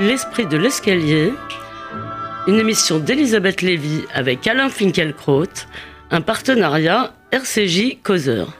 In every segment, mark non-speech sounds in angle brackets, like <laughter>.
L'esprit de l'escalier, une émission d'Elisabeth Lévy avec Alain Finkielkraut, un partenariat RCJ Causeur.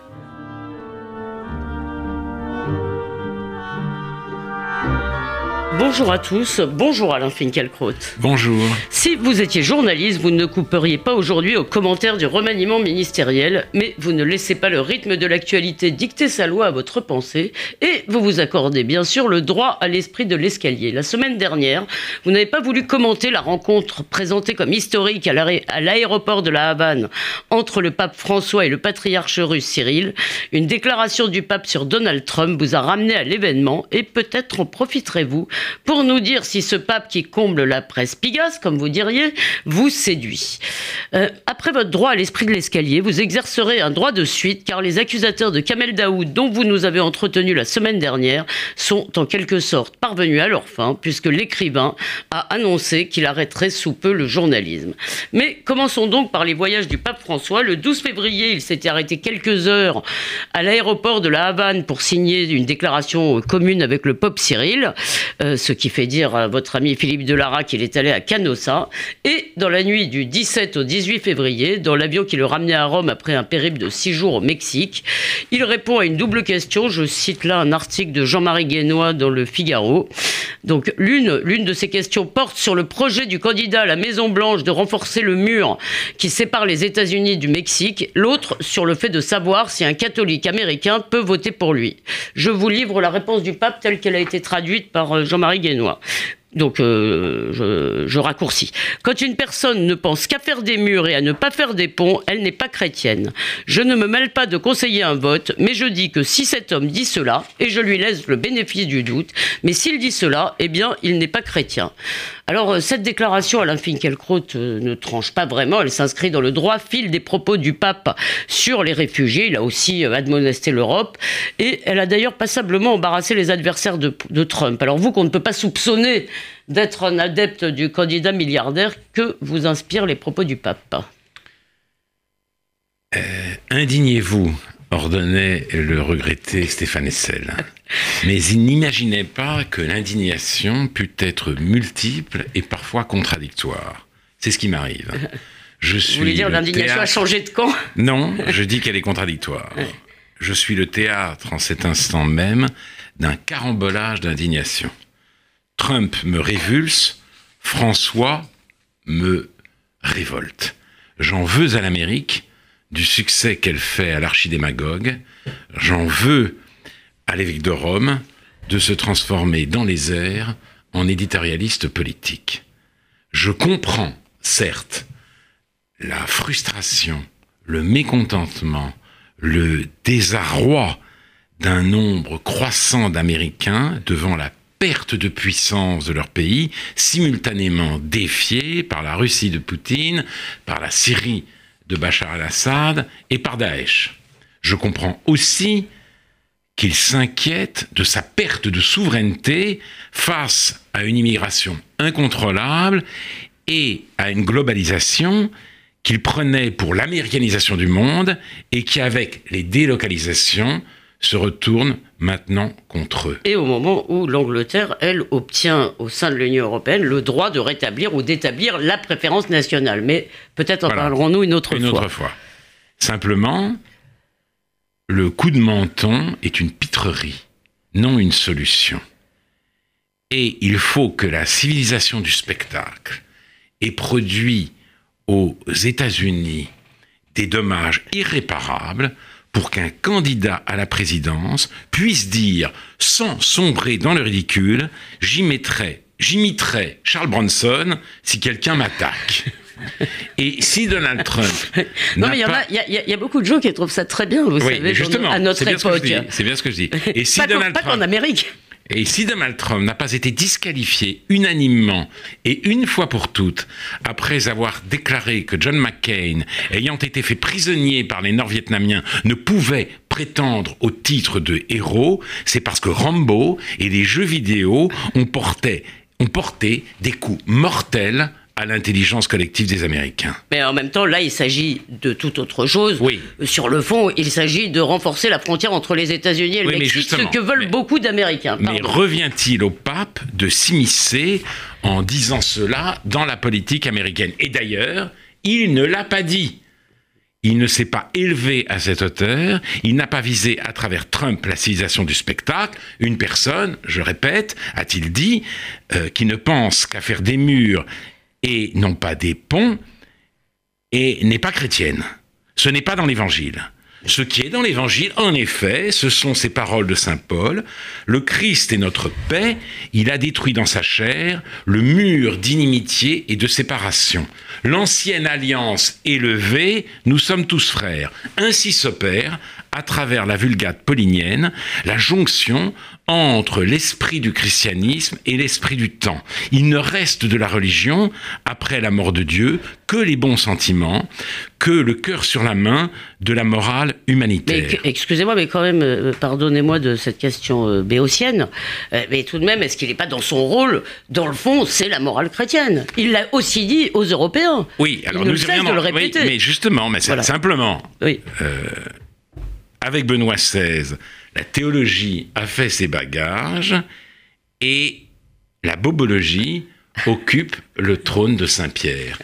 Bonjour à tous, bonjour Alain Finkielkraut. Bonjour. Si vous étiez journaliste, vous ne couperiez pas aujourd'hui aux commentaires du remaniement ministériel, mais vous ne laissez pas le rythme de l'actualité dicter sa loi à votre pensée, et vous vous accordez bien sûr le droit à l'esprit de l'escalier. La semaine dernière, vous n'avez pas voulu commenter la rencontre présentée comme historique à l'aéroport de la Havane entre le pape François et le patriarche russe Cyril. Une déclaration du pape sur Donald Trump vous a ramené à l'événement, et peut-être en profiterez-vous pour nous dire si ce pape qui comble la presse pigasse, comme vous diriez, vous séduit. Euh, après votre droit à l'esprit de l'escalier, vous exercerez un droit de suite car les accusateurs de Kamel Daoud, dont vous nous avez entretenu la semaine dernière, sont en quelque sorte parvenus à leur fin puisque l'écrivain a annoncé qu'il arrêterait sous peu le journalisme. Mais commençons donc par les voyages du pape François. Le 12 février, il s'était arrêté quelques heures à l'aéroport de la Havane pour signer une déclaration commune avec le pape Cyril. Euh, ce qui fait dire à votre ami Philippe Delara qu'il est allé à Canossa. Et dans la nuit du 17 au 18 février, dans l'avion qui le ramenait à Rome après un périple de six jours au Mexique, il répond à une double question. Je cite là un article de Jean-Marie Guénois dans le Figaro. Donc l'une, l'une de ces questions porte sur le projet du candidat à la Maison Blanche de renforcer le mur qui sépare les États-Unis du Mexique. L'autre sur le fait de savoir si un catholique américain peut voter pour lui. Je vous livre la réponse du pape telle qu'elle a été traduite par euh, Jean-Marie Donc, euh, je, raccourcis. Quand une personne ne pense qu'à faire des murs et à ne pas faire des ponts, elle n'est pas chrétienne. Je ne me mêle pas de conseiller un vote, mais je dis que si cet homme dit cela, et je lui laisse le bénéfice du doute, mais s'il dit cela, eh bien, il n'est pas chrétien. Alors, euh, cette déclaration, Alain Finkielkraut euh, ne tranche pas vraiment. Elle s'inscrit dans le droit fil des propos du pape sur les réfugiés. Il a aussi admonesté l'Europe. Et elle a d'ailleurs passablement embarrassé les adversaires de, Trump. Alors, vous qu'on ne peut pas soupçonner d'être un adepte du candidat milliardaire, que vous inspirent les propos du pape? Euh, Indignez-vous, ordonnait le regretté Stéphane Essel. Mais il n'imaginait pas que l'indignation pût être multiple et parfois contradictoire. C'est ce qui m'arrive. Je suis Vous voulez dire l'indignation a changé de camp? Non, je dis qu'elle est contradictoire. Je suis le théâtre en cet instant même d'un carambolage d'indignation. Trump me révulse, François me révolte. J'en veux à l'Amérique du succès qu'elle fait à l'archidémagogue. J'en veux à l'évêque de Rome de se transformer dans les airs en éditorialiste politique. Je comprends, certes, la frustration, le mécontentement, le désarroi d'un nombre croissant d'Américains devant la perte de puissance de leur pays, simultanément défiés par la Russie de Poutine, par la Syrie de Bachar al-Assad et par Daesh. Je comprends aussi qu'il s'inquiète de sa perte de souveraineté face à une immigration incontrôlable et à une globalisation qu'il prenait pour l'américanisation du monde et qui, avec les délocalisations, se retourne maintenant contre eux. Et au moment où l'Angleterre, elle, obtient au sein de l'Union européenne le droit de rétablir ou d'établir la préférence nationale. Mais peut-être en parlerons-nous une autre fois. Une autre fois. Simplement, le coup de menton est une pitrerie, non une solution. Et il faut que la civilisation du spectacle ait produit aux États-Unis des dommages irréparables pour qu'un candidat à la présidence puisse dire, sans sombrer dans le ridicule, j'imiterai, j'imiterai Charles Bronson si quelqu'un m'attaque. <laughs> Et si Donald Trump. <laughs> non, mais il y, a beaucoup de gens qui trouvent ça très bien, vous savez, justement, à notre époque. C'est bien ce que je dis. Et <laughs> si Donald Trump, en Amérique. Et si Donald Trump n'a pas été disqualifié unanimement et une fois pour toutes, après avoir déclaré que John McCain, ayant été fait prisonnier par les Nord-Vietnamiens, ne pouvait prétendre au titre de héros, c'est parce que Rambo et les jeux vidéo ont porté, ont porté des coups mortels à l'intelligence collective des Américains. Mais en même temps, là, il s'agit de toute autre chose. Oui. Sur le fond, il s'agit de renforcer la frontière entre les États-Unis et le Oui, Mexique, ce que veulent mais- beaucoup d'Américains. Mais revient-il au pape de s'immiscer en disant cela dans la politique américaine? Et d'ailleurs, il ne l'a pas dit. Il ne s'est pas élevé à cette hauteur, il n'a pas visé à travers Trump la civilisation du spectacle. Une personne, je répète, a-t-il dit, euh, qui ne pense qu'à faire des murs et non pas des ponts, et n'est pas chrétienne. Ce n'est pas dans l'Évangile. Ce qui est dans l'Évangile, en effet, ce sont ces paroles de Saint Paul. Le Christ est notre paix, il a détruit dans sa chair le mur d'inimitié et de séparation. L'ancienne alliance élevée, nous sommes tous frères. Ainsi s'opère, à travers la vulgate paulinienne, la jonction entre l'esprit du christianisme et l'esprit du temps. Il ne reste de la religion, après la mort de Dieu, que les bons sentiments, que le cœur sur la main de la morale humanitaire. excusez-moi, mais quand même, euh, pardonnez-moi de cette question euh, béotienne, euh, mais tout de même, est-ce qu'il n'est pas dans son rôle? Dans le fond, c'est la morale chrétienne. Il l'a aussi dit aux Européens. Oui, alors Il nous cesse de le Oui, répéter. mais justement, mais Voilà. simplement, Oui. Avec Benoît XVI, la théologie a fait ses bagages et la bobologie occupe le trône de Saint-Pierre.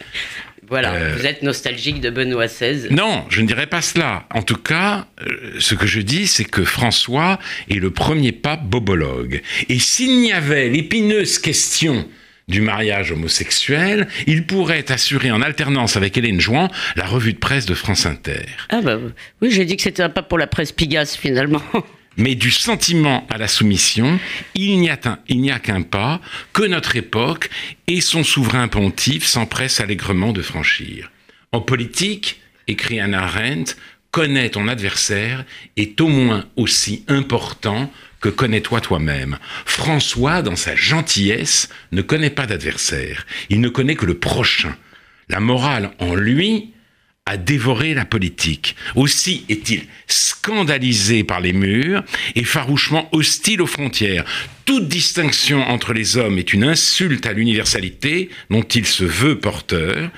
Voilà, Euh, vous êtes nostalgique de Benoît XVI. Non, je ne dirais pas cela. En tout cas, euh, ce que je dis, c'est que François est le premier pape bobologue. Et s'il n'y avait l'épineuse question du mariage homosexuel, il pourrait assurer en alternance avec Hélène Jouan la revue de presse de France Inter. Ah bah oui, j'ai dit que c'était un pape pour la presse Pigasse finalement. <laughs> Mais du sentiment à la soumission, il n'y a, qu'un pas que notre époque et son souverain pontife s'empressent allègrement de franchir. En politique, écrit Anna Arendt, connaître ton adversaire est au moins aussi important connais-toi toi-même. François, dans sa gentillesse, ne connaît pas d'adversaire. Il ne connaît que le prochain. La morale en lui a dévoré la politique. Aussi est-il scandalisé par les murs et farouchement hostile aux frontières. Toute distinction entre les hommes est une insulte à l'universalité dont il se veut porteur.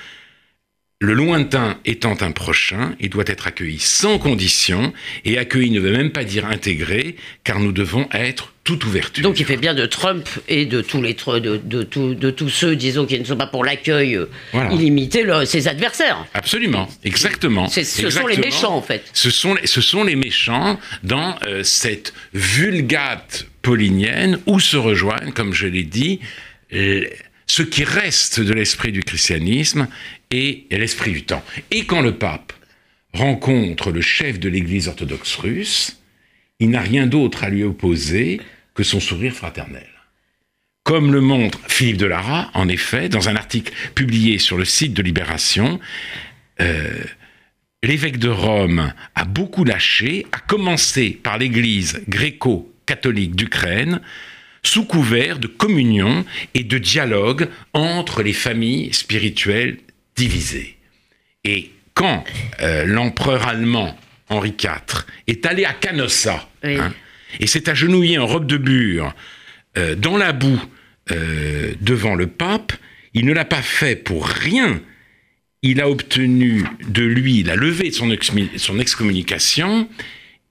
Le lointain étant un prochain, il doit être accueilli sans condition, et accueilli ne veut même pas dire intégré, car nous devons être toute ouverture. Donc il fait bien de Trump et de tous les tr- de, de, tous- de tous ceux, disons, qui ne sont pas pour l'accueil euh, Voilà. illimité, le- ses adversaires. Absolument, exactement. Ce sont les méchants, en fait. Ce sont, les- ce sont les méchants dans euh, cette vulgate paulinienne où se rejoignent, comme je l'ai dit, euh, ce qui reste de l'esprit du christianisme et l'esprit du temps. Et quand le pape rencontre le chef de l'Église orthodoxe russe, il n'a rien d'autre à lui opposer que son sourire fraternel. Comme le montre Philippe Delara, en effet, dans un article publié sur le site de Libération, l'évêque de Rome a beaucoup lâché, à commencer par l'Église gréco-catholique d'Ukraine, sous couvert de communion et de dialogue entre les familles spirituelles divisées. Et quand euh, l'empereur allemand Henri IV est allé à Canossa Oui. hein, et s'est agenouillé en robe de bure euh, dans la boue euh, devant le pape, il ne l'a pas fait pour rien. Il a obtenu de lui la levée de son excommunication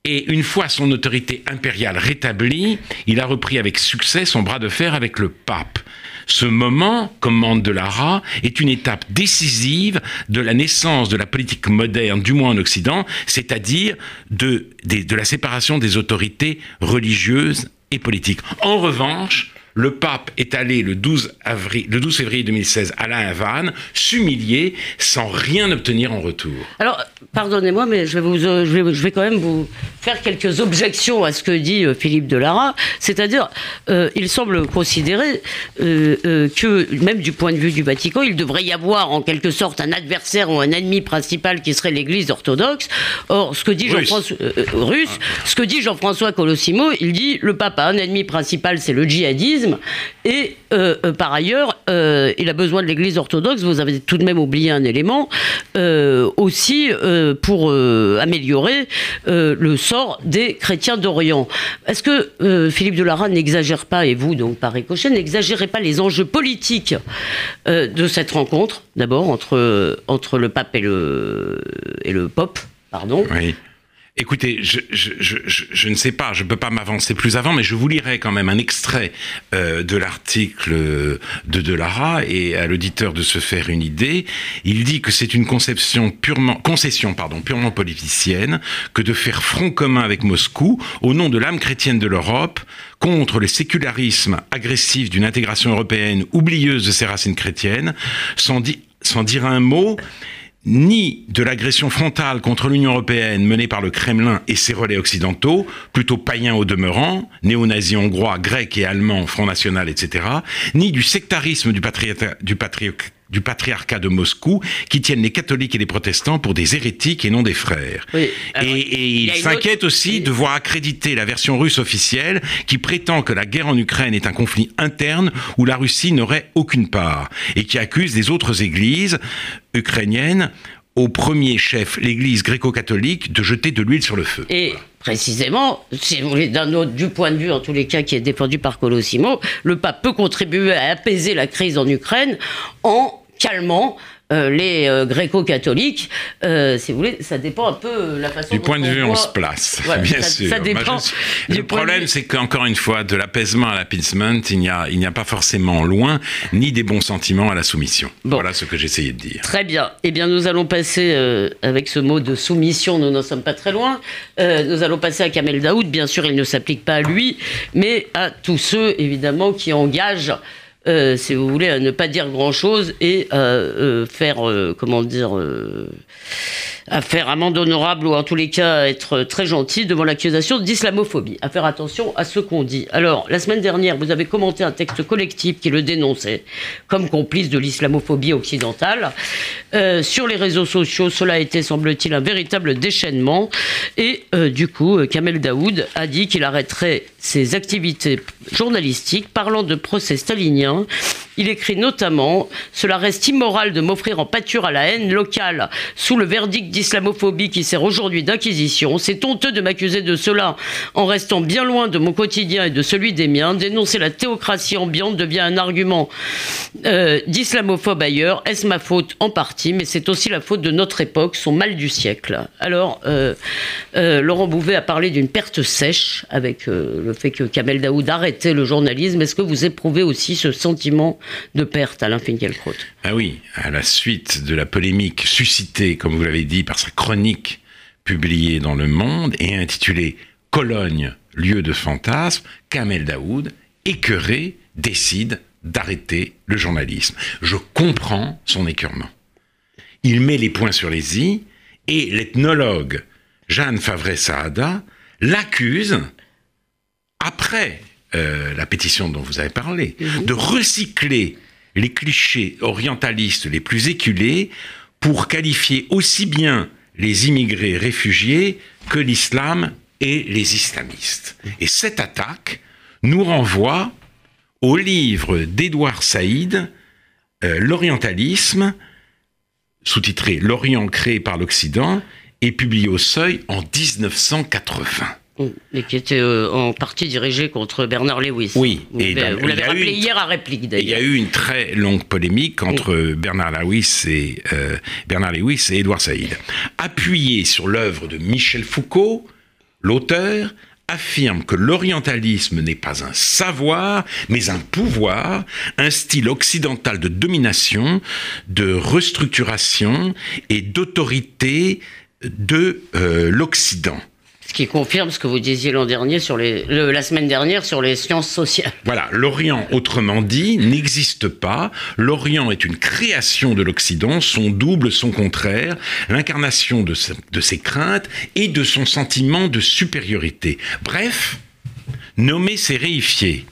et une fois son autorité impériale rétablie, il a repris avec succès son bras de fer avec le pape. Ce moment, commande de Lara, est une étape décisive de la naissance de la politique moderne, du moins en Occident, c'est-à-dire de, de la séparation des autorités religieuses et politiques. En revanche, le pape est allé le 12, avril, le 12 février 2016 à La Havane, s'humilier sans rien obtenir en retour. Alors, pardonnez-moi, mais je vais, vous, euh, je, vais, je vais quand même vous faire quelques objections à ce que dit euh, Philippe Delara. C'est-à-dire, euh, il semble considérer euh, euh, que, même du point de vue du Vatican, il devrait y avoir en quelque sorte un adversaire ou un ennemi principal qui serait l'Église orthodoxe. Or, ce que dit. Jean-François russe, ce que dit Jean-François Colossimo, il dit le pape a un ennemi principal, c'est le djihadisme, Et par ailleurs, il a besoin de l'Église orthodoxe. Vous avez tout de même oublié un élément aussi pour améliorer le sort des chrétiens d'Orient. Est-ce que Philippe de Lara n'exagère pas, et vous donc par ricochet, n'exagérez pas les enjeux politiques de cette rencontre, d'abord entre, entre le pape et le, et le Pope pardon. Oui. Écoutez, je, je, je, je, ne sais pas, je ne peux pas m'avancer plus avant, mais je vous lirai quand même un extrait euh, de l'article de Delara et à l'auditeur de se faire une idée. Il dit que c'est une conception purement, concession pardon, purement politicienne que de faire front commun avec Moscou au nom de l'âme chrétienne de l'Europe contre le sécularisme agressif d'une intégration européenne oublieuse de ses racines chrétiennes, sans, sans dire un mot ni de l'agression frontale contre l'Union européenne menée par le Kremlin et ses relais occidentaux, plutôt païens au demeurant, néo-nazis hongrois, grecs et allemands, Front National, etc., ni du sectarisme du, du, du patriarcat de Moscou qui tiennent les catholiques et les protestants pour des hérétiques et non des frères. et, il, s'inquiète aussi de voir accréditer la version russe officielle qui prétend que la guerre en Ukraine est un conflit interne où la Russie n'aurait aucune part et qui accuse les autres églises ukrainiennes au premier chef, l'Église gréco-catholique, de jeter de l'huile sur le feu. Et précisément, si vous voulez, d'un autre, du point de vue, en tous les cas, qui est défendu par Colossimo, le pape peut contribuer à apaiser la crise en Ukraine en calmant euh, les euh, gréco-catholiques, euh, si vous voulez, ça dépend un peu la façon. Du point de vue, on se place, bien sûr. Ça dépend. le problème, c'est qu'encore une fois, de l'apaisement à l'appeasement, il n'y a, il n'y a pas forcément loin ni des bons sentiments à la soumission. Voilà ce que j'essayais de dire. Très bien. Eh bien, nous allons passer avec ce mot de soumission. Nous n'en sommes pas très loin. nous allons passer à Kamel Daoud. Bien sûr, il ne s'applique pas à lui, mais à tous ceux, évidemment, qui engagent euh, si vous voulez, à ne pas dire grand-chose et à euh, faire, euh, comment dire, à faire amende honorable ou en tous les cas être très gentil devant l'accusation d'islamophobie. À faire attention à ce qu'on dit. Alors, la semaine dernière, vous avez commenté un texte collectif qui le dénonçait comme complice de l'islamophobie occidentale. Euh, sur les réseaux sociaux, cela a été, semble-t-il, un véritable déchaînement. Et euh, du coup, euh, Kamel Daoud a dit qu'il arrêterait ses activités journalistiques parlant de procès staliniens il écrit notamment Cela reste immoral de m'offrir en pâture à la haine locale sous le verdict d'islamophobie qui sert aujourd'hui d'inquisition. C'est honteux de m'accuser de cela en restant bien loin de mon quotidien et de celui des miens. Dénoncer la théocratie ambiante devient un argument euh, d'islamophobe ailleurs. Est-ce ma faute En partie, mais c'est aussi la faute de notre époque, son mal du siècle. Alors, euh, euh, Laurent Bouvet a parlé d'une perte sèche avec le fait que Kamel Daoud arrêtait le journalisme. Est-ce que vous éprouvez aussi ce sentiment de perte, Alain Finkielkraut? Ah oui, à la suite de la polémique suscitée, comme vous l'avez dit, par sa chronique publiée dans Le Monde et intitulée Cologne, lieu de fantasme, Kamel Daoud, écœuré, décide d'arrêter le journalisme. Je comprends son écœurement. Il met les points sur les i et l'ethnologue Jeanne Favre-Saada l'accuse, après euh, la pétition dont vous avez parlé, de recycler les clichés orientalistes les plus éculés pour qualifier aussi bien les immigrés réfugiés que l'islam et les islamistes. Et cette attaque nous renvoie au livre d'Édouard Saïd, euh, L'orientalisme, sous-titré L'Orient créé par l'Occident, et publié au Seuil en 1980. Et qui était euh, en partie dirigé contre Bernard Lewis. Oui. Vous, et vous l'avez rappelé hier à réplique d'ailleurs. Il y a eu une très longue polémique entre Bernard Lewis et euh, Bernard Lewis et Édouard Saïd. Appuyé sur l'œuvre de Michel Foucault, l'auteur affirme que l'orientalisme n'est pas un savoir, mais un pouvoir, un style occidental de domination, de restructuration et d'autorité de euh, l'Occident. Qui confirme ce que vous disiez l'an dernier sur la semaine dernière sur les sciences sociales. Voilà, l'Orient, autrement dit, n'existe pas. L'Orient est une création de l'Occident, son double, son contraire, l'incarnation de, de ses craintes et de son sentiment de supériorité. Bref, nommer c'est réifier.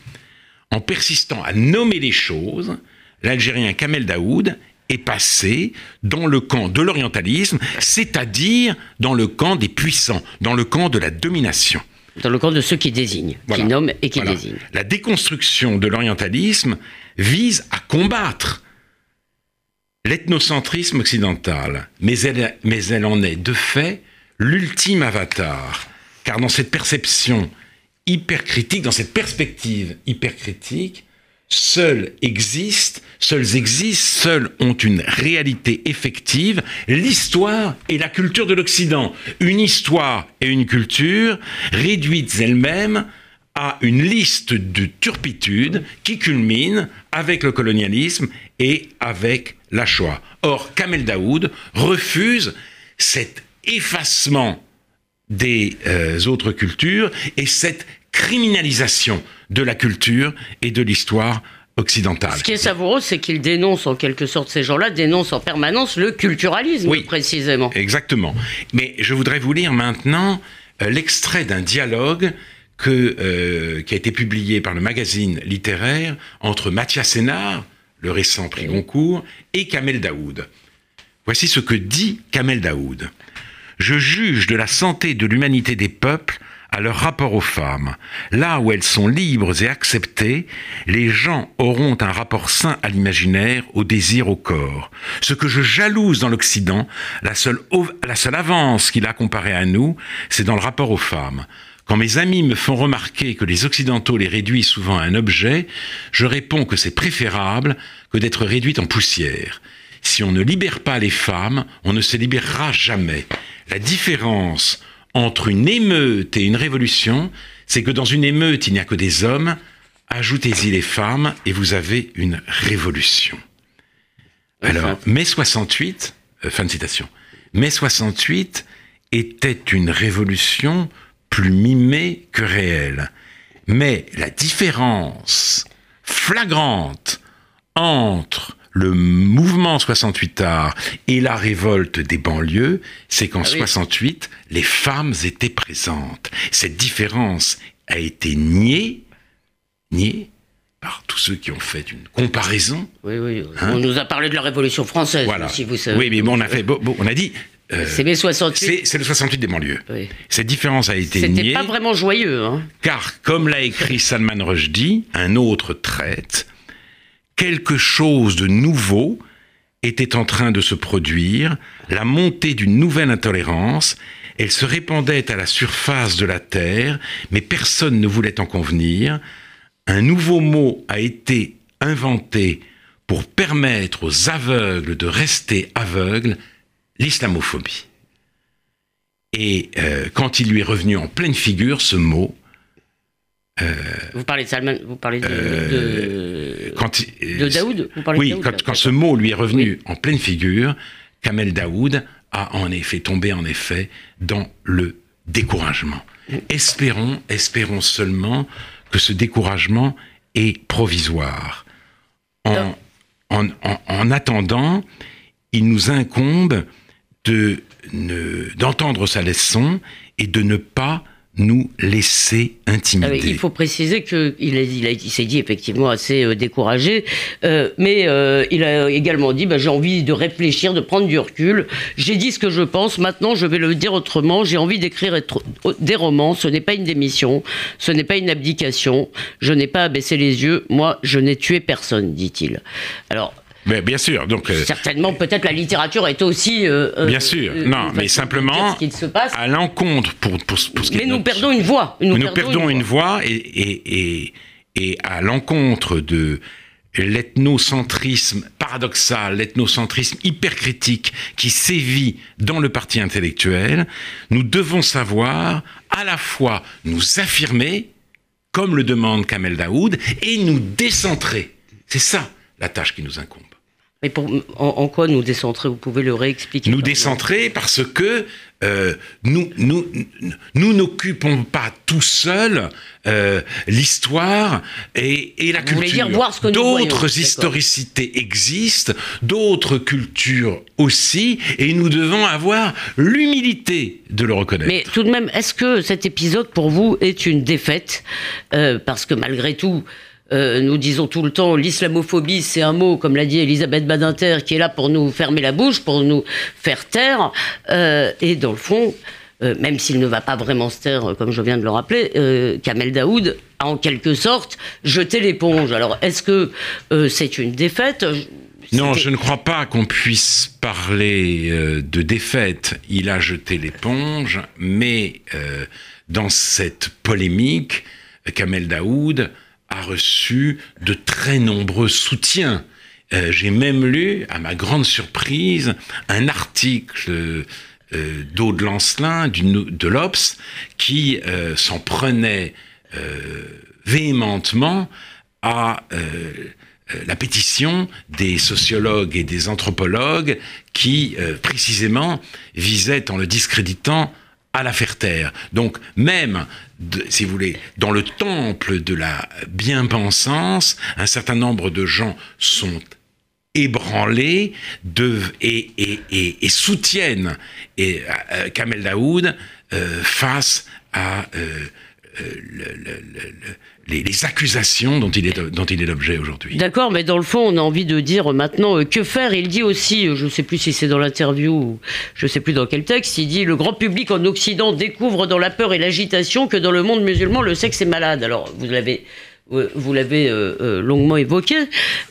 En persistant à nommer les choses, l'Algérien Kamel Daoud est passé dans le camp de l'orientalisme, c'est-à-dire dans le camp des puissants, dans le camp de la domination. Dans le camp de ceux qui désignent, qui nomment et qui désignent. La déconstruction de l'orientalisme vise à combattre l'ethnocentrisme occidental, mais elle, mais elle en est de fait l'ultime avatar, car dans cette perception hypercritique, dans cette perspective hypercritique, seuls existent, seuls existent, seuls ont une réalité effective, l'histoire et la culture de l'Occident. Une histoire et une culture réduites elles-mêmes à une liste de turpitudes qui culmine avec le colonialisme et avec la Shoah. Or, Kamel Daoud refuse cet effacement des euh, autres cultures et cette criminalisation de la culture et de l'histoire occidentale. Ce qui est savoureux, c'est qu'il dénonce en quelque sorte, ces gens-là dénoncent en permanence le culturalisme, oui, précisément. Exactement. Mais je voudrais vous lire maintenant euh, l'extrait d'un dialogue que, euh, qui a été publié par le magazine littéraire entre Mathias Sénard, le récent prix Goncourt, et Kamel Daoud. Voici ce que dit Kamel Daoud. Je juge de la santé de l'humanité des peuples à leur rapport aux femmes. Là où elles sont libres et acceptées, les gens auront un rapport sain à l'imaginaire, au désir, au corps. Ce que je jalouse dans l'Occident, la seule, la seule avance qu'il a comparé à nous, c'est dans le rapport aux femmes. Quand mes amis me font remarquer que les Occidentaux les réduisent souvent à un objet, je réponds que c'est préférable que d'être réduite en poussière. Si on ne libère pas les femmes, on ne se libérera jamais. La différence entre une émeute et une révolution, c'est que dans une émeute, il n'y a que des hommes, ajoutez-y les femmes et vous avez une révolution. Alors, mai 68, euh, fin de citation, mai 68 était une révolution plus mimée que réelle. Mais la différence flagrante entre le mouvement 68 art et la révolte des banlieues, c'est qu'en 68, ah les femmes étaient présentes. Cette différence a été niée, niée par tous ceux qui ont fait une comparaison. Oui, oui. Hein on nous a parlé de la Révolution française, voilà. si vous savez. Oui, mais bon, on a fait, bon, on a dit. Euh, c'est mai 68. C'est le 68 des banlieues. Cette différence a été niée. C'était pas vraiment joyeux. Hein. Car, comme l'a écrit Salman Rushdie, un autre traite, quelque chose de nouveau était en train de se produire, la montée d'une nouvelle intolérance, elle se répandait à la surface de la Terre, mais personne ne voulait en convenir. Un nouveau mot a été inventé pour permettre aux aveugles de rester aveugles, l'islamophobie. Et euh, quand il lui est revenu en pleine figure, ce mot, euh, vous parlez de Salman, vous parlez de, euh, quand, de Daoud Oui, quand, ce mot lui est revenu en pleine figure, Kamel Daoud a en effet tombé en effet dans le découragement. Espérons, espérons seulement que ce découragement est provisoire. En, en, en, attendant, il nous incombe de d'entendre sa leçon et de ne pas nous laisser intimider. il faut préciser qu'il il, il s'est dit effectivement assez euh, découragé, euh, mais euh, il a également dit bah, j'ai envie de réfléchir, de prendre du recul. J'ai dit ce que je pense, maintenant je vais le dire autrement. J'ai envie d'écrire des romans, ce n'est pas une démission, ce n'est pas une abdication, je n'ai pas à baisser les yeux, moi je n'ai tué personne, dit-il. Alors mais bien sûr. Donc, euh, Certainement, peut-être la littérature est aussi. Euh, euh, bien sûr. non, mais simplement, ce se passe. à l'encontre pour, pour, pour, ce qui Mais nous perdons une voix. Nous, nous perdons, une, voix, et, et, et, et à l'encontre de l'ethnocentrisme paradoxal, l'ethnocentrisme hypercritique qui sévit dans le parti intellectuel, nous devons savoir à la fois nous affirmer, comme le demande Kamel Daoud, et nous décentrer. C'est ça la tâche qui nous incombe. Mais pour, en, quoi nous décentrer? Vous pouvez le réexpliquer Nous décentrer parce que euh, nous nous nous n'occupons pas tout seuls euh, l'histoire et, et, la Vous culture. D'autres historicités existent, d'autres cultures aussi, et nous devons avoir l'humilité de le reconnaître. Mais tout de même, est-ce que cet épisode pour vous est une défaite? Euh, Parce que malgré tout, euh, nous disons tout le temps l'islamophobie, c'est un mot, comme l'a dit Elisabeth Badinter, qui est là pour nous fermer la bouche, pour nous faire taire. Euh, et dans le fond, euh, même s'il ne va pas vraiment se taire, comme je viens de le rappeler, Kamel Daoud a en quelque sorte jeté l'éponge. Alors, est-ce que c'est une défaite? Non, je ne crois pas qu'on puisse parler de défaite. Il a jeté l'éponge, mais dans cette polémique, Kamel Daoud a reçu de très nombreux soutiens. J'ai même lu, à ma grande surprise, un article euh, d'Aude Lancelin, de l'Obs, qui euh, s'en prenait euh, véhémentement à la pétition des sociologues et des anthropologues qui, précisément, visaient, en le discréditant, à la faire taire. Donc, même, si vous voulez, dans le temple de la bien-pensance, un certain nombre de gens sont ébranlés et, soutiennent euh, Kamel Daoud euh, face à euh, les, les, accusations dont il est, dont il est l'objet aujourd'hui. D'accord, mais dans le fond, on a envie de dire maintenant que faire? Il dit aussi, je ne sais plus si c'est dans l'interview ou je ne sais plus dans quel texte, il dit le grand public en Occident découvre dans la peur et l'agitation que dans le monde musulman, le sexe est malade. Alors, vous l'avez vous l'avez euh, euh, longuement évoqué,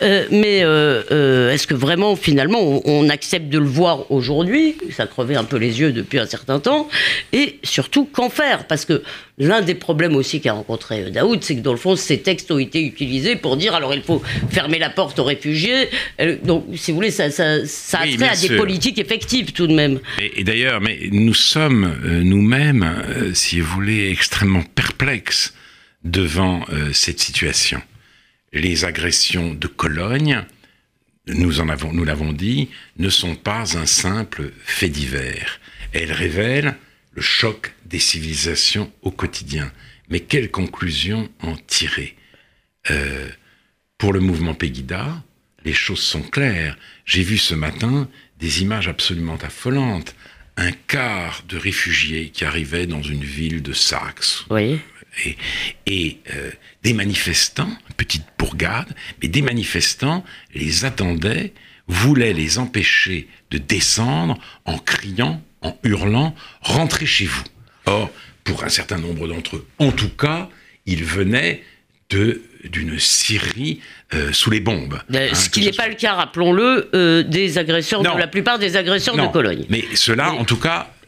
euh, mais est-ce que vraiment, finalement, on, accepte de le voir aujourd'hui Ça crevait un peu les yeux depuis un certain temps. Et surtout, qu'en faire? Parce que l'un des problèmes aussi qu'a rencontré Daoud, c'est que dans le fond, ces textes ont été utilisés pour dire alors il faut fermer la porte aux réfugiés. Donc, si vous voulez, ça, ça, ça a trait à des politiques effectives tout de même. Et, et d'ailleurs, mais nous sommes nous-mêmes, si vous voulez, extrêmement perplexes devant euh, cette situation. Les agressions de Cologne, nous en avons, nous l'avons dit, ne sont pas un simple fait divers. Elles révèlent le choc des civilisations au quotidien. Mais quelle conclusion en tirer? Euh, Pour le mouvement Pegida, les choses sont claires. J'ai vu ce matin des images absolument affolantes. Un quart de réfugiés qui arrivaient dans une ville de Saxe. Oui et, euh, des manifestants, petite bourgade, mais des manifestants les attendaient, voulaient les empêcher de descendre en criant, en hurlant, rentrez chez vous. Or, pour un certain nombre d'entre eux, en tout cas, ils venaient de d'une Syrie euh, sous les bombes. Euh, hein, ce qui n'est pas le cas, rappelons-le, des agresseurs, de la plupart des agresseurs de Cologne. Mais cela, en tout cas, euh,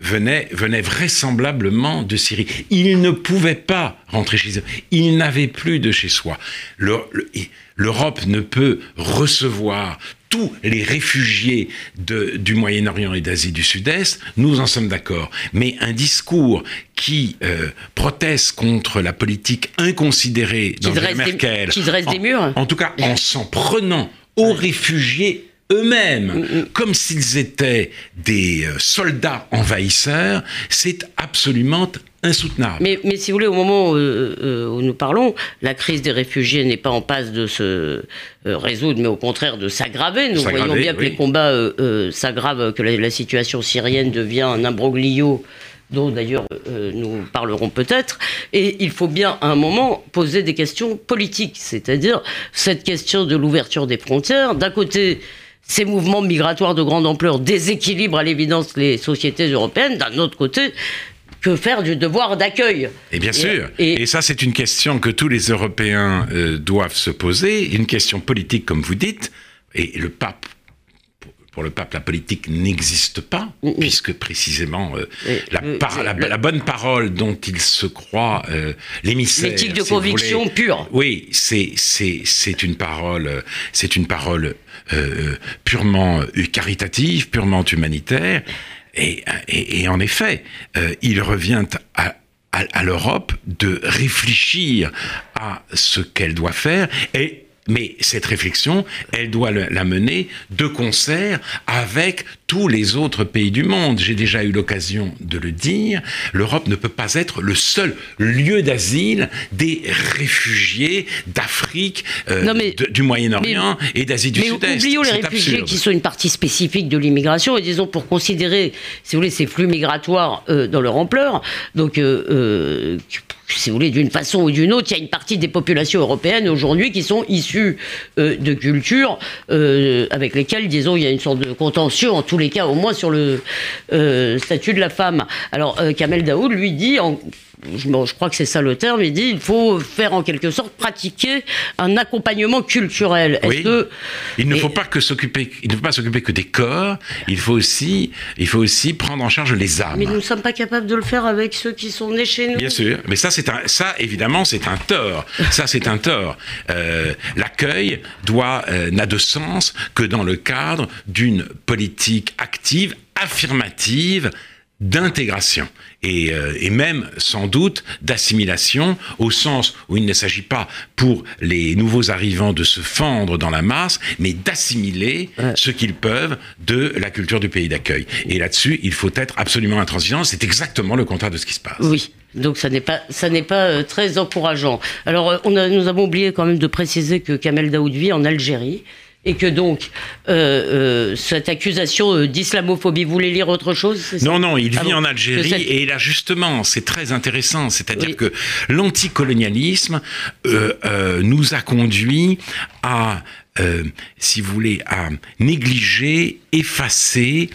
venait, venait vraisemblablement de Syrie. Il ne pouvait pas rentrer chez eux. Il n'avait plus de chez soi. L'Europe ne peut recevoir tous les réfugiés de, du Moyen-Orient et d'Asie du Sud-Est, nous en sommes d'accord. Mais un discours qui euh, proteste contre la politique inconsidérée d'Angela Merkel, qui dresse des murs, en tout cas en s'en prenant aux réfugiés eux-mêmes, mm, mm. comme s'ils étaient des euh, soldats envahisseurs, c'est absolument insoutenable. Mais, mais, si vous voulez, au moment où, euh, nous parlons, la crise des réfugiés n'est pas en passe de se euh, résoudre, mais au contraire de s'aggraver. Nous voyons bien que les combats s'aggravent, que la, situation syrienne devient un imbroglio dont d'ailleurs nous parlerons peut-être, et il faut bien à un moment poser des questions politiques, c'est-à-dire cette question de l'ouverture des frontières. D'un côté, ces mouvements migratoires de grande ampleur déséquilibrent à l'évidence les sociétés européennes. D'un autre côté, que faire du devoir d'accueil? Et bien sûr. Et, ça, c'est une question que tous les Européens euh, doivent se poser, une question politique, comme vous dites. Et le pape, pour le pape, la politique n'existe pas, mm, mm. puisque précisément euh, la, bonne parole dont il se croit euh, l'émissaire. L'éthique de conviction pure. Oui, c'est c'est une parole, c'est une parole euh, purement caritative, purement humanitaire. Et, et, en effet, euh, il revient à, à, à l'Europe de réfléchir à ce qu'elle doit faire et mais cette réflexion, elle doit la mener de concert avec tous les autres pays du monde. J'ai déjà eu l'occasion de le dire, l'Europe ne peut pas être le seul lieu d'asile des réfugiés d'Afrique, euh, du Moyen-Orient et d'Asie du Sud-Est. Oublions les réfugiés qui sont une partie spécifique de l'immigration, et disons pour considérer, si vous voulez, ces flux migratoires euh, dans leur ampleur, donc euh, si vous voulez, d'une façon ou d'une autre, il y a une partie des populations européennes aujourd'hui qui sont issues euh, de cultures euh, avec lesquelles, disons, il y a une sorte de contention, en tous les cas, au moins sur le euh, statut de la femme. Alors, Kamel Daoud lui dit, en, je, crois que c'est ça le terme, il dit il faut faire en quelque sorte pratiquer un accompagnement culturel. Oui. Que, il ne faut pas que s'occuper, il ne faut pas s'occuper que des corps. Il faut aussi, il faut aussi prendre en charge les âmes. Mais nous ne sommes pas capables de le faire avec ceux qui sont nés chez nous. Bien sûr, mais ça c'est un, ça évidemment c'est un tort. ça c'est un tort. Euh, l'accueil doit euh, n'a de sens que dans le cadre d'une politique active, affirmative d'intégration et, euh, et, même sans doute d'assimilation au sens où il ne s'agit pas pour les nouveaux arrivants de se fendre dans la masse, mais d'assimiler ce qu'ils peuvent de la culture du pays d'accueil. Et là-dessus, il faut être absolument intransigeant. C'est exactement le contraire de ce qui se passe. Oui. Donc ça n'est pas ça n'est pas euh, très encourageant. Alors euh, on a, nous avons oublié quand même de préciser que Kamel Daoud vit en Algérie et que donc euh, euh, cette accusation euh, d'islamophobie, vous voulez lire autre chose Non, non, il vit ah en Algérie et là justement, c'est très intéressant, c'est-à-dire que l'anticolonialisme nous a conduit à, si vous voulez, à négliger, effacer,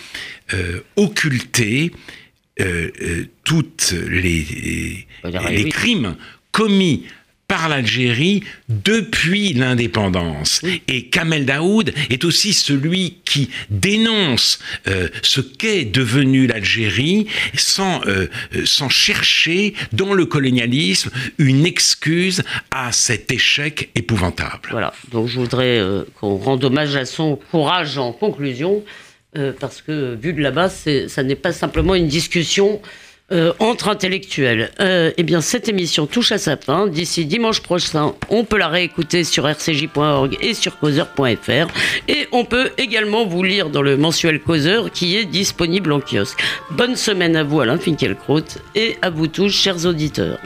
occulter toutes les, les crimes commis par l'Algérie depuis l'indépendance. Et Kamel Daoud est aussi celui qui dénonce euh, ce qu'est devenu l'Algérie sans, euh, sans chercher dans le colonialisme une excuse à cet échec épouvantable. Voilà, donc je voudrais euh, qu'on rende hommage à son courage en conclusion, parce que vu de là-bas, ça n'est pas simplement une discussion euh, entre intellectuels. Euh, eh bien, cette émission touche à sa fin. D'ici dimanche prochain, on peut la réécouter sur rcj.org et sur causeur.fr. Et on peut également vous lire dans le mensuel Causeur qui est disponible en kiosque. Bonne semaine à vous, Alain Finkielkraut, et à vous tous, chers auditeurs.